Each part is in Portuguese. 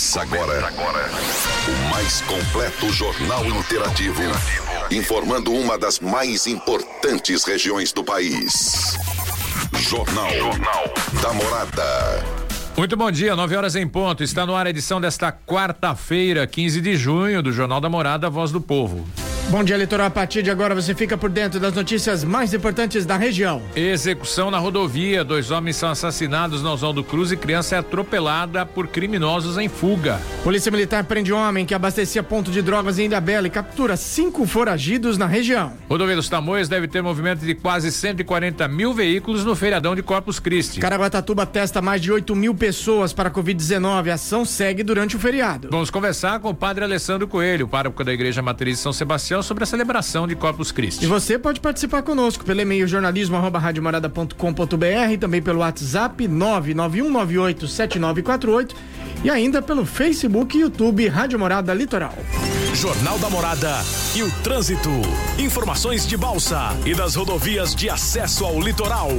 Começa agora, agora o mais completo jornal interativo, informando uma das mais importantes regiões do país. Jornal, jornal da Morada. Muito bom dia, 9 horas em ponto. Está no ar a edição desta quarta-feira, 15 de junho, do Jornal da Morada, Voz do Povo. Bom dia, leitor. A partir de agora você fica por dentro das notícias mais importantes da região. Execução na rodovia. Dois homens são assassinados na Oswaldo Cruz e criança é atropelada por criminosos em fuga. Polícia Militar prende um homem que abastecia ponto de drogas em Ilhabela e captura cinco foragidos na região. Rodovia dos Tamoios deve ter movimento de quase 140 mil veículos no feriadão de Corpus Christi. Caraguatatuba testa mais de 8 mil pessoas para a Covid-19. A ação segue durante o feriado. Vamos conversar com o padre Alessandro Coelho, pároco da Igreja Matriz de São Sebastião sobre a celebração de Corpus Christi. E você pode participar conosco pelo e-mail jornalismo@radiomorada.com.br, também pelo WhatsApp 991987948 e ainda pelo Facebook e YouTube Rádio Morada Litoral. Jornal da Morada e o trânsito. Informações de Balsa e das rodovias de acesso ao litoral.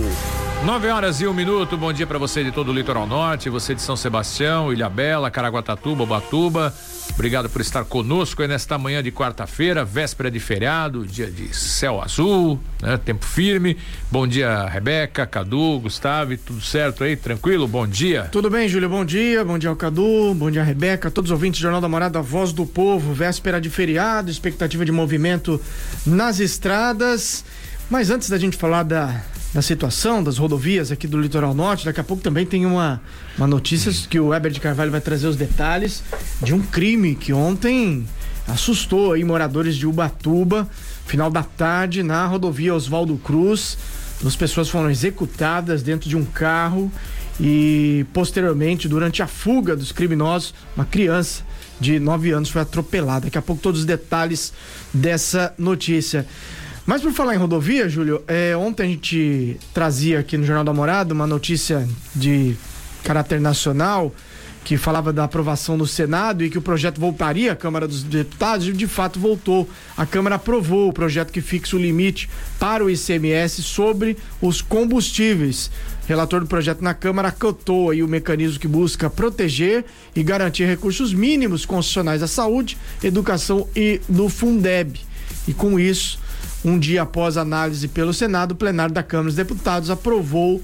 9 horas e um minuto. Bom dia para você de todo o litoral norte, você de São Sebastião, Ilhabela, Caraguatatuba, Batuba. Obrigado por estar conosco aí nesta manhã de quarta-feira, véspera de feriado, dia de céu azul, né? Tempo firme. Bom dia, Rebeca, Cadu, Gustavo, tudo certo aí? Tranquilo? Bom dia. Tudo bem, Júlio? Bom dia. Bom dia ao Cadu, bom dia, Rebeca, todos os ouvintes do Jornal da Morada, Voz do Povo, véspera de feriado, expectativa de movimento nas estradas. Mas antes da gente falar da, da situação das rodovias aqui do litoral norte. Daqui a pouco também tem uma, uma notícia que o Weber de Carvalho vai trazer os detalhes de um crime que ontem assustou aí moradores de Ubatuba, final da tarde, na rodovia Oswaldo Cruz. Duas pessoas foram executadas dentro de um carro e posteriormente, durante a fuga dos criminosos, uma criança de 9 anos foi atropelada. Daqui a pouco todos os detalhes dessa notícia. Mas por falar em rodovia, Júlio, é, ontem a gente trazia aqui no Jornal da Morada uma notícia de caráter nacional que falava da aprovação no Senado e que o projeto voltaria à Câmara dos Deputados e de fato voltou. A Câmara aprovou o projeto que fixa o limite para o ICMS sobre os combustíveis. Relator do projeto na Câmara acotou aí o mecanismo que busca proteger e garantir recursos mínimos constitucionais à saúde, educação e do Fundeb. E com isso, um dia após análise pelo Senado, o plenário da Câmara dos Deputados aprovou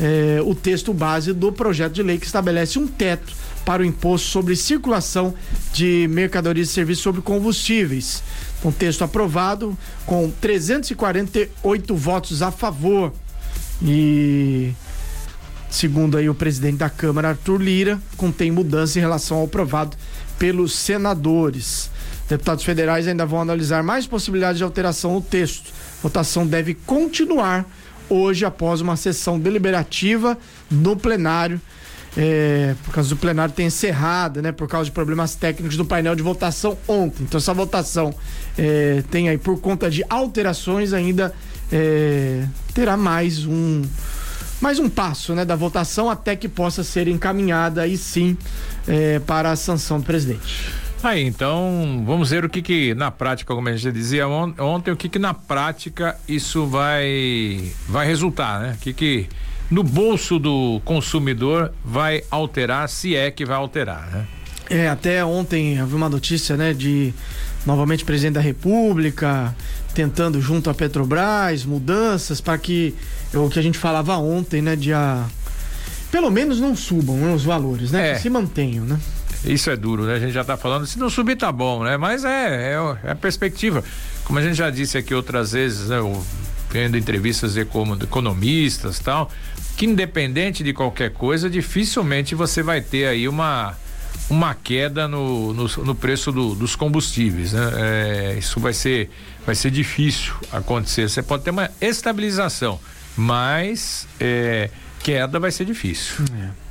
eh, o texto base do projeto de lei que estabelece um teto para o imposto sobre circulação de mercadorias e serviços sobre combustíveis. Um texto aprovado com 348 votos a favor. E segundo aí o presidente da Câmara, Arthur Lira, contém mudança em relação ao aprovado pelos senadores. Deputados federais ainda vão analisar mais possibilidades de alteração no texto. Votação deve continuar hoje após uma sessão deliberativa no plenário. É, por causa do plenário ter encerrado, né? Por causa de problemas técnicos do painel de votação ontem. Então essa votação é, tem aí por conta de alterações ainda é, terá mais um mais um passo, né, da votação até que possa ser encaminhada aí sim para a sanção do presidente. Aí, então, vamos ver o que que na prática, como a gente dizia on, ontem, o que que na prática isso vai vai resultar, né? O que que no bolso do consumidor vai alterar, se é que vai alterar, né? É, até ontem havia uma notícia, né, de novamente presidente da República tentando junto à Petrobras mudanças para que o que a gente falava ontem, né, de a pelo menos não subam né, os valores, né, É. que se mantenham, né? Isso é duro, né? A gente já tá falando, se não subir tá bom, né? Mas é, é, é a perspectiva. Como a gente já disse aqui outras vezes, né? Vendo entrevistas de economistas tal, que independente de qualquer coisa, dificilmente você vai ter aí uma uma queda no, no, no preço do- dos combustíveis, né? É, isso vai ser vai ser difícil acontecer. Você pode ter uma estabilização, mas é, queda vai ser difícil. É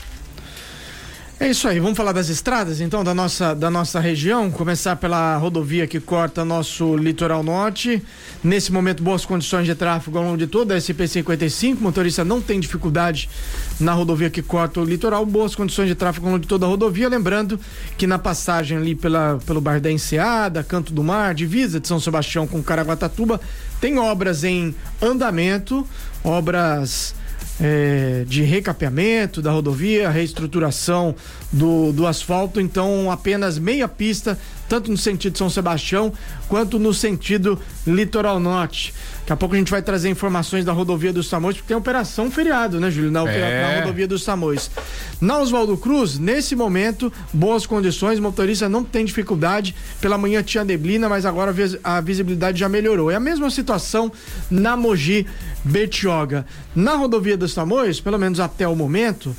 isso aí, vamos falar das estradas então da nossa, da nossa região, começar pela rodovia que corta nosso litoral norte. Nesse momento, boas condições de tráfego ao longo de toda a SP-55, motorista não tem dificuldade na rodovia que corta o litoral, boas condições de tráfego ao longo de toda a rodovia. Lembrando que na passagem ali pela, pelo Bar da Enseada, Canto do Mar, divisa de São Sebastião com Caraguatatuba, tem obras em andamento, obras é, de recapeamento da rodovia, reestruturação do, do asfalto, então apenas meia pista, tanto no sentido São Sebastião quanto no sentido litoral norte. Daqui a pouco a gente vai trazer informações da rodovia dos Tamoios, porque tem operação feriado, né, Júlio? Na, é. na rodovia dos Tamoios. Na Oswaldo Cruz, nesse momento, boas condições, motorista não tem dificuldade. Pela manhã tinha neblina, mas agora a visibilidade já melhorou. É a mesma situação na Mogi Betioga. Na rodovia dos Tamoios, pelo menos até o momento,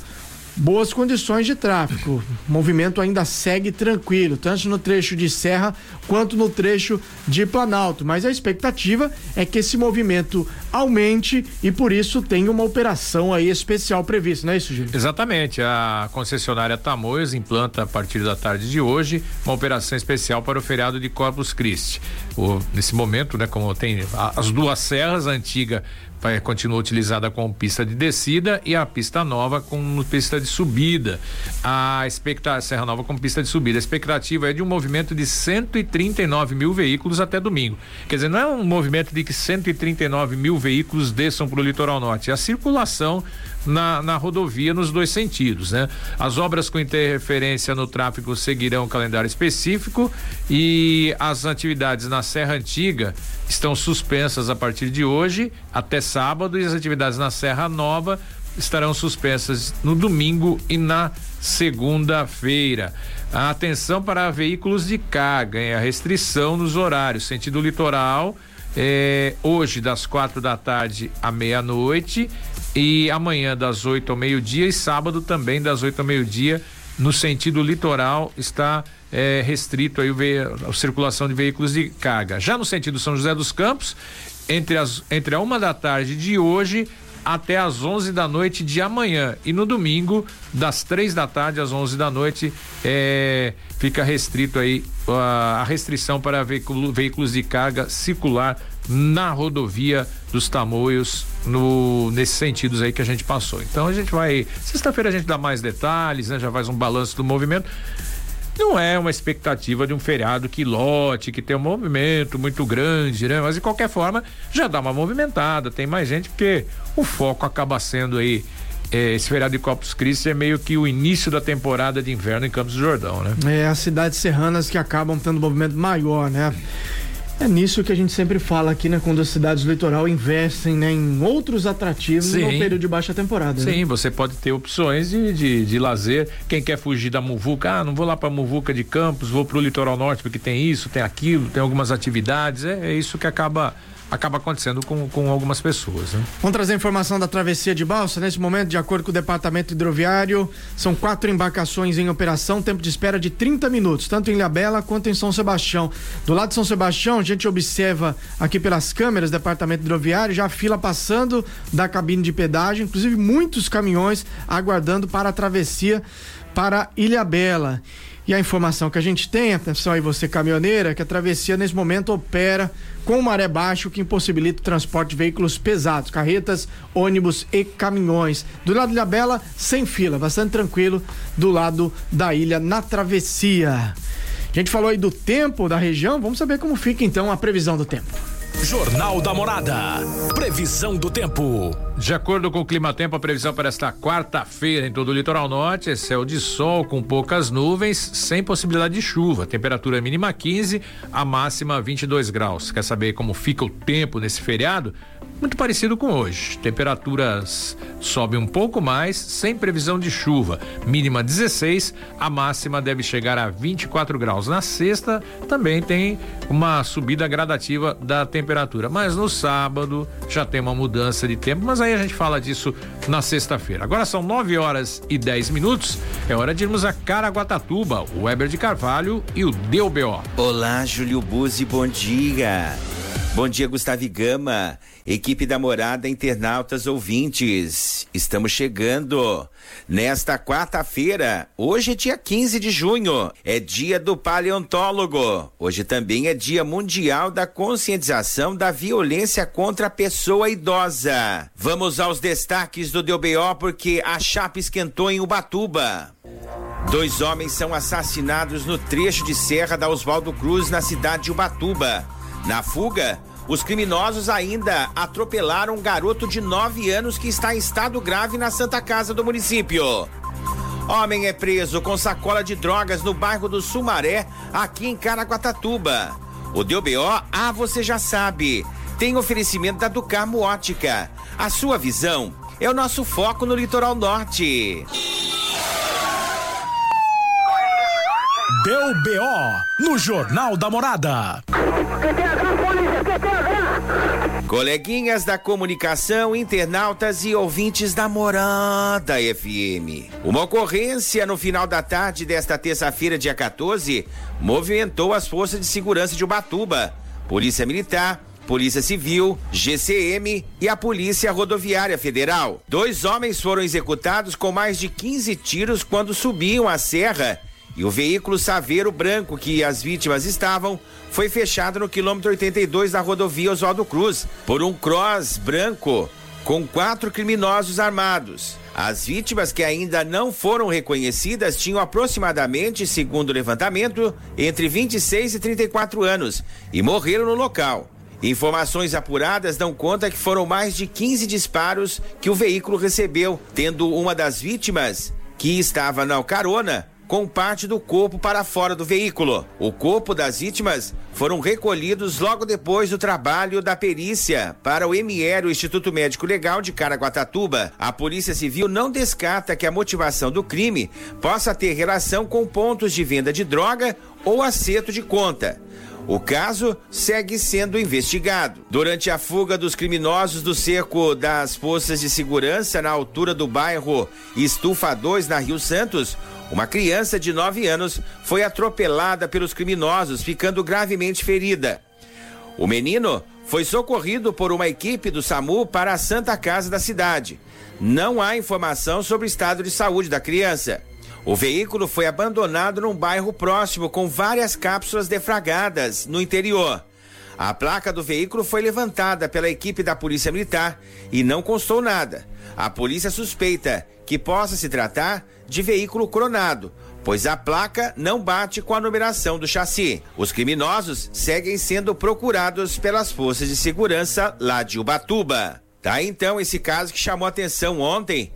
boas condições de tráfego. O movimento ainda segue tranquilo, tanto no trecho de Serra quanto no trecho de Planalto. Mas a expectativa é que esse movimento aumente e por isso tem uma operação aí especial prevista, não é isso, Gil? Exatamente. A concessionária Tamoios implanta a partir da tarde de hoje uma operação especial para o feriado de Corpus Christi. O, nesse momento, né, como tem as duas serras, a antiga vai continua utilizada como pista de descida e a pista nova como pista de subida. A expectativa Serra Nova como pista de subida. A expectativa é de um movimento de 139 mil veículos até domingo. Quer dizer, não é um movimento de que 139 mil veículos desçam para o litoral norte. É a circulação na, na rodovia nos dois sentidos, né? As obras com interferência no tráfego seguirão o calendário específico e as atividades na Serra Antiga estão suspensas a partir de hoje até sábado e as atividades na Serra Nova estarão suspensas no domingo e na segunda-feira. Atenção para veículos de carga, hein? a restrição nos horários, sentido litoral, é, hoje das quatro da tarde à meia-noite e amanhã das 8 ao meio-dia e sábado também das 8 ao meio-dia no sentido litoral está é, restrito aí o a circulação de veículos de carga. Já no sentido São José dos Campos, entre as entre a uma da tarde de hoje até as 11 da noite de amanhã e no domingo das três da tarde às 11 da noite é, fica restrito aí a, a restrição para veículo, veículos de carga circular na rodovia dos Tamoios no nesses sentidos aí que a gente passou. Então a gente vai sexta-feira a gente dá mais detalhes, né? Já faz um balanço do movimento. Não é uma expectativa de um feriado que lote, que tem um movimento muito grande, né? Mas de qualquer forma, já dá uma movimentada, tem mais gente, porque o foco acaba sendo aí é, esse feriado de Corpus Christi é meio que o início da temporada de inverno em Campos do Jordão, né? É, as cidades serranas que acabam tendo um movimento maior, né? É nisso que a gente sempre fala aqui, né? Quando as cidades do litoral investem né, em outros atrativos Sim. no período de baixa temporada. Né? Sim, né? você pode ter opções de, de, de, lazer. Quem quer fugir da Muvuca, ah, não vou lá pra Muvuca de Campos, vou pro litoral norte porque tem isso, tem aquilo, tem algumas atividades. É, é isso que acaba acaba acontecendo com, com algumas pessoas. Né? Vamos trazer informação da travessia de balsa. Nesse momento, de acordo com o Departamento Hidroviário, são quatro embarcações em operação, tempo de espera de 30 minutos, tanto em Ilhabela quanto em São Sebastião. Do lado de São Sebastião, a gente observa aqui pelas câmeras Departamento Hidroviário já a fila passando da cabine de pedágio, inclusive muitos caminhões aguardando para a travessia para Ilhabela. E a informação que a gente tem, atenção aí você caminhoneira, que a travessia nesse momento opera com maré baixa, o que impossibilita o transporte de veículos pesados, carretas, ônibus e caminhões. Do lado Ilha Bela, sem fila, bastante tranquilo, do lado da ilha na travessia. A gente falou aí do tempo da região, vamos saber como fica então a previsão do tempo. Jornal da Morada. Previsão do tempo. De acordo com o Clima Tempo, a previsão para esta quarta-feira em todo o litoral norte é céu de sol com poucas nuvens, sem possibilidade de chuva. Temperatura mínima 15, a máxima 22 graus. Quer saber como fica o tempo nesse feriado? Muito parecido com hoje. Temperaturas sobem um pouco mais, sem previsão de chuva. Mínima 16, a máxima deve chegar a 24 graus. Na sexta também tem uma subida gradativa da temperatura, mas no sábado já tem uma mudança de tempo, mas aí a gente fala disso na sexta-feira. Agora são 9 horas e 10 minutos. É hora de irmos a Caraguatatuba, o Weber de Carvalho e o DBO. Olá, Júlio Buzzi, bom dia. Bom dia, Gustavo Gama, equipe da Morada, internautas ouvintes. Estamos chegando nesta quarta-feira. Hoje é dia 15 de junho, é dia do paleontólogo. Hoje também é dia mundial da conscientização da violência contra a pessoa idosa. Vamos aos destaques do DBO porque a chapa esquentou em Ubatuba. Dois homens são assassinados no trecho de serra da Oswaldo Cruz, na cidade de Ubatuba. Na fuga, os criminosos ainda atropelaram um garoto de 9 anos que está em estado grave na Santa Casa do município. Homem é preso com sacola de drogas no bairro do Sumaré, aqui em Caraguatatuba. O DBO, ah, você já sabe, tem oferecimento da Ducarmo Ótica. A sua visão é o nosso foco no litoral norte. Deu BO no Jornal da Morada. Coleguinhas da comunicação, internautas e ouvintes da Morada FM. Uma ocorrência no final da tarde desta terça-feira, dia 14, movimentou as forças de segurança de Ubatuba, Polícia Militar, Polícia Civil, GCM e a Polícia Rodoviária Federal. Dois homens foram executados com mais de 15 tiros quando subiam a serra e o veículo Saveiro Branco que as vítimas estavam foi fechado no quilômetro 82 da rodovia Oswaldo Cruz por um cross branco com quatro criminosos armados. As vítimas que ainda não foram reconhecidas tinham aproximadamente, segundo o levantamento, entre 26 e 34 anos e morreram no local. Informações apuradas dão conta que foram mais de 15 disparos que o veículo recebeu, tendo uma das vítimas, que estava na carona, com parte do corpo para fora do veículo. O corpo das vítimas foram recolhidos logo depois do trabalho da perícia para o MR, o Instituto Médico Legal de Caraguatatuba. A Polícia Civil não descarta que a motivação do crime possa ter relação com pontos de venda de droga ou acerto de conta. O caso segue sendo investigado. Durante a fuga dos criminosos do cerco das forças de segurança na altura do bairro Estufa 2, na Rio Santos, uma criança de 9 anos foi atropelada pelos criminosos, ficando gravemente ferida. O menino foi socorrido por uma equipe do SAMU para a Santa Casa da cidade. Não há informação sobre o estado de saúde da criança. O veículo foi abandonado num bairro próximo com várias cápsulas defragadas no interior. A placa do veículo foi levantada pela equipe da Polícia Militar e não constou nada. A polícia suspeita que possa se tratar de veículo cronado, pois a placa não bate com a numeração do chassi. Os criminosos seguem sendo procurados pelas forças de segurança lá de Ubatuba. Tá então esse caso que chamou atenção ontem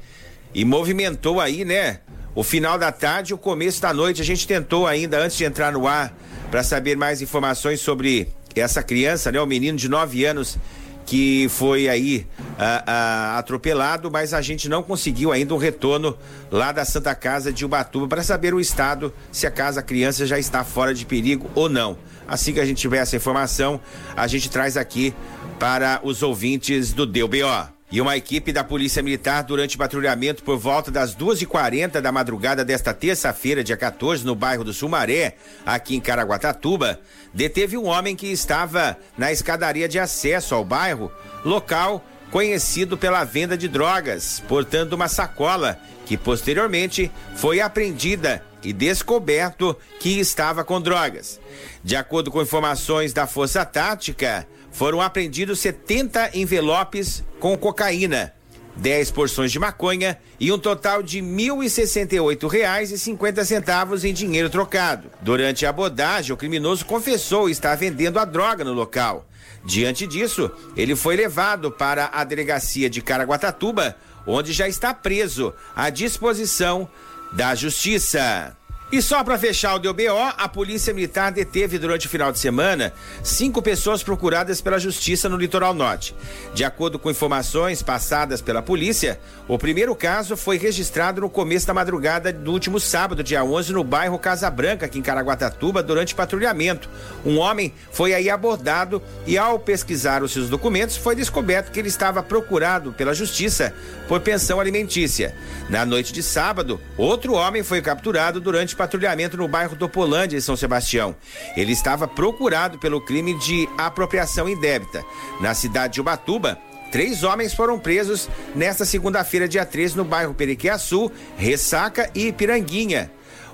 e movimentou aí, né? O final da tarde, o começo da noite, a gente tentou ainda antes de entrar no ar para saber mais informações sobre essa criança, né? O menino de 9 anos que foi aí ah, ah, atropelado, mas a gente não conseguiu ainda um retorno lá da Santa Casa de Ubatuba para saber o estado se a casa a criança já está fora de perigo ou não. Assim que a gente tiver essa informação, a gente traz aqui para os ouvintes do DBO. E uma equipe da Polícia Militar, durante patrulhamento por volta das 2h40 da madrugada desta terça-feira, dia 14, no bairro do Sumaré, aqui em Caraguatatuba, deteve um homem que estava na escadaria de acesso ao bairro, local conhecido pela venda de drogas, portando uma sacola que posteriormente foi apreendida e descoberto que estava com drogas. De acordo com informações da Força Tática, foram apreendidos 70 envelopes com cocaína, 10 porções de maconha e um total de R$ 1.068,50 em dinheiro trocado. Durante a abordagem, o criminoso confessou estar vendendo a droga no local. Diante disso, ele foi levado para a delegacia de Caraguatatuba, onde já está preso à disposição da Justiça. E só para fechar o DBO, a Polícia Militar deteve durante o final de semana cinco pessoas procuradas pela Justiça no Litoral Norte. De acordo com informações passadas pela polícia, o primeiro caso foi registrado no começo da madrugada do último sábado, dia 11, no bairro Casa Branca, aqui em Caraguatatuba, durante patrulhamento. Um homem foi aí abordado e, ao pesquisar os seus documentos, foi descoberto que ele estava procurado pela Justiça por pensão alimentícia. Na noite de sábado, outro homem foi capturado durante patrulhamento no bairro Topolândia, em São Sebastião. Ele estava procurado pelo crime de apropriação indébita. Na cidade de Ubatuba, Três homens foram presos nesta segunda-feira, dia 13, no bairro Periquiaçu, Ressaca e Piranguinha.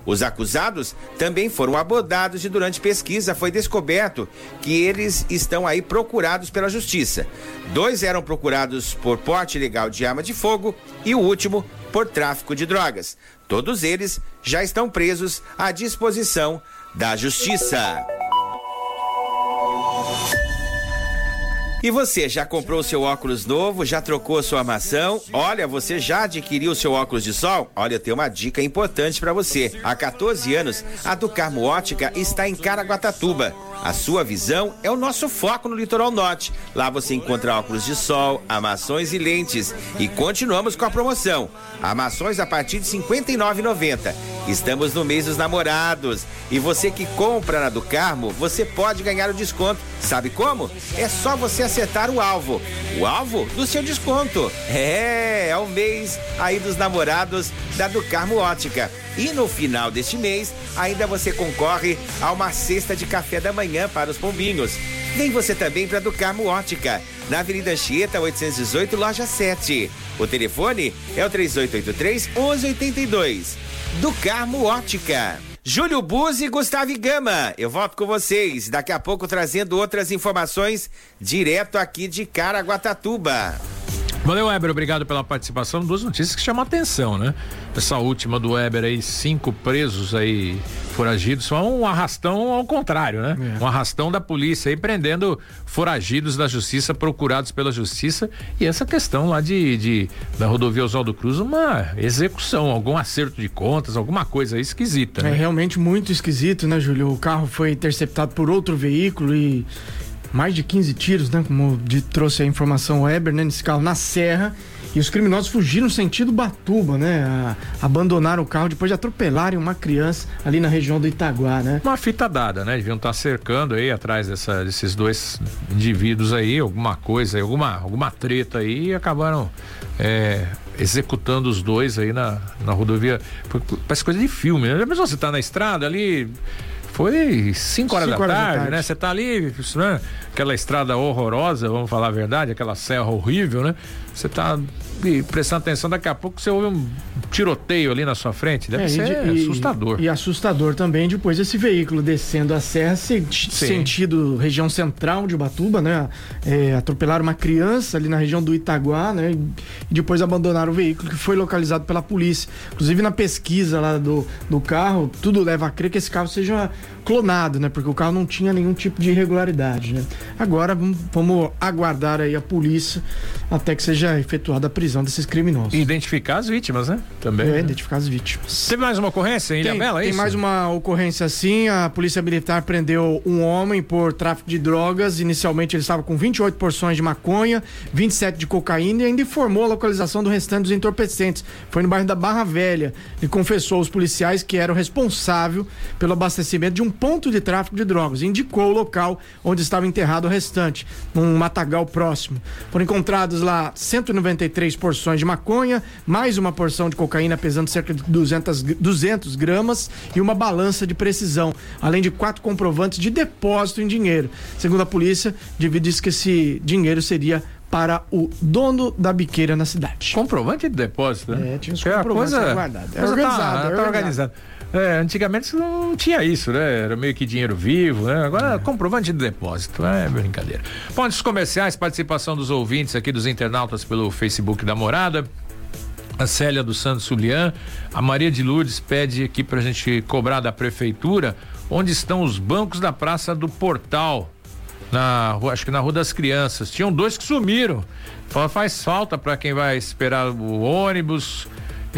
Os acusados também foram abordados e durante pesquisa foi descoberto que eles estão aí procurados pela justiça. Dois eram procurados por porte ilegal de arma de fogo e o último por tráfico de drogas. Todos eles já estão presos à disposição da justiça. E você já comprou seu óculos novo? Já trocou sua armação? Olha, você já adquiriu seu óculos de sol? Olha, eu tenho uma dica importante para você. Há 14 anos, a do Carmo Ótica está em Caraguatatuba. A sua visão é o nosso foco no litoral norte. Lá você encontra óculos de sol, armações e lentes. E continuamos com a promoção. Armações a partir de R$ 59,90. Estamos no mês dos namorados. E você que compra na do Carmo, você pode ganhar o desconto. Sabe como? É só você acertar o alvo. O alvo do seu desconto. É, é o mês aí dos namorados da do Carmo Ótica. E no final deste mês, ainda você concorre a uma cesta de café da manhã para os pombinhos. Vem você também para do Carmo Ótica, na Avenida Anchieta 818, loja 7. O telefone é o 3883 1182. Do Carmo Ótica. Júlio Buzzi e Gustavo Gama. Eu volto com vocês daqui a pouco trazendo outras informações direto aqui de Caraguatatuba. Valeu, Weber, obrigado pela participação. Duas notícias que chamam a atenção, né? Essa última do Weber aí, cinco presos aí foragidos, são um arrastão ao contrário, né? É. Um arrastão da polícia aí prendendo foragidos da justiça, procurados pela justiça. E essa questão lá de, de da rodovia Oswaldo Cruz, uma execução, algum acerto de contas, alguma coisa aí esquisita. Né? É realmente muito esquisito, né, Júlio? O carro foi interceptado por outro veículo e mais de 15 tiros, né? Como de, trouxe a informação Weber, né? Nesse carro na serra. E os criminosos fugiram sentido Batuba, né? A, abandonaram o carro depois de atropelarem uma criança ali na região do Itaguá, né? Uma fita dada, né? Deviam estar cercando aí atrás dessa, desses dois indivíduos aí, alguma coisa, alguma, alguma treta aí e acabaram é, executando os dois aí na, na rodovia. Parece coisa de filme, né? Mas você tá na estrada ali foi 5 horas, da, horas tarde, da tarde, né? Você tá ali, né? aquela estrada horrorosa, vamos falar a verdade, aquela serra horrível, né? Você tá prestando atenção, daqui a pouco você ouve um tiroteio ali na sua frente. Deve é, ser e, assustador. E assustador também depois esse veículo descendo a serra, sentido região central de Ubatuba, né? É, atropelaram uma criança ali na região do Itaguá, né? E depois abandonaram o veículo que foi localizado pela polícia. Inclusive na pesquisa lá do, do carro, tudo leva a crer que esse carro seja clonado, né? Porque o carro não tinha nenhum tipo de irregularidade, né? Agora vamos aguardar aí a polícia até que seja efetuada a prisão desses criminosos. E identificar as vítimas, né? Também. É, né? identificar as vítimas. Teve mais uma ocorrência em Ilhabela, é Tem mais uma ocorrência assim, a polícia militar prendeu um homem por tráfico de drogas, inicialmente ele estava com 28 porções de maconha, 27 de cocaína e ainda informou a localização do restante dos entorpecentes. Foi no bairro da Barra Velha. Ele confessou aos policiais que era o responsável pelo abastecimento de um ponto de tráfico de drogas. Indicou o local onde estava enterrado o restante, num matagal próximo. Foram encontrados lá 193 porções de maconha, mais uma porção de cocaína pesando cerca de 200, 200 gramas e uma balança de precisão, além de quatro comprovantes de depósito em dinheiro. Segundo a polícia, David disse que esse dinheiro seria para o dono da biqueira na cidade. Comprovante de depósito, né? É, tinha os comprovantes coisa, guardados. É organizado, tá, é tá organizado. É, antigamente não tinha isso, né? Era meio que dinheiro vivo, né? Agora é. comprovante de depósito, é brincadeira. Pontos comerciais, participação dos ouvintes aqui, dos internautas pelo Facebook da Morada. A Célia do Santos Sulian, a Maria de Lourdes pede aqui pra gente cobrar da prefeitura onde estão os bancos da Praça do Portal. Na, acho que na Rua das Crianças. Tinham dois que sumiram. Faz falta para quem vai esperar o ônibus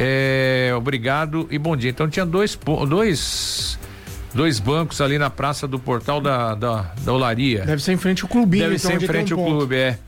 é, obrigado e bom dia. Então tinha dois, dois, dois bancos ali na praça do portal da, da, da Olaria. Deve ser em frente ao clubinho. Deve então, ser em frente um ao clube, é.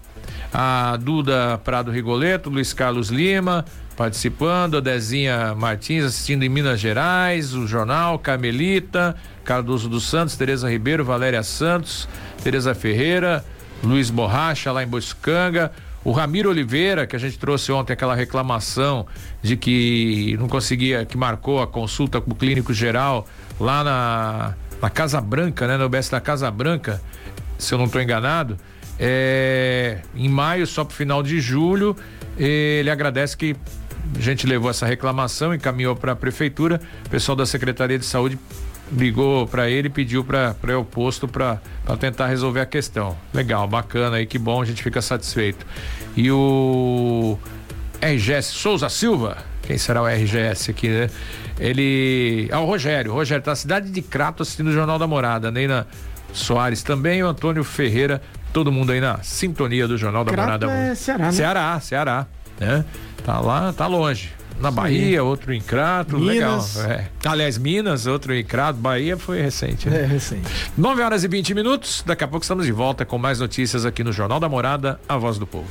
A Duda Prado Rigoleto, Luiz Carlos Lima participando, a Dezinha Martins assistindo em Minas Gerais, o jornal, Carmelita, Cardoso dos Santos, Tereza Ribeiro, Valéria Santos, Tereza Ferreira, Luiz Borracha lá em Boscanga, o Ramiro Oliveira, que a gente trouxe ontem aquela reclamação de que não conseguia, que marcou a consulta com o clínico geral lá na, na Casa Branca, né? No UBS da Casa Branca, se eu não estou enganado. É, em maio, só para o final de julho, ele agradece que a gente levou essa reclamação, encaminhou para a prefeitura, o pessoal da Secretaria de Saúde ligou para ele e pediu para o posto para tentar resolver a questão. Legal, bacana aí, que bom, a gente fica satisfeito. E o RGS Souza Silva, quem será o RGS aqui, né? Ele. Ah, o Rogério. O Rogério tá na cidade de Crato assistindo o Jornal da Morada. Neina Soares também, o Antônio Ferreira todo mundo aí na sintonia do Jornal da Crato Morada. é Ceará, né? Ceará, Ceará, né? Tá lá, tá longe. Na Bahia, outro em Crato, Minas. legal. É. Aliás, Minas, outro em Crato, Bahia foi recente, né? É, recente. 9 horas e 20 minutos. Daqui a pouco estamos de volta com mais notícias aqui no Jornal da Morada, a voz do povo.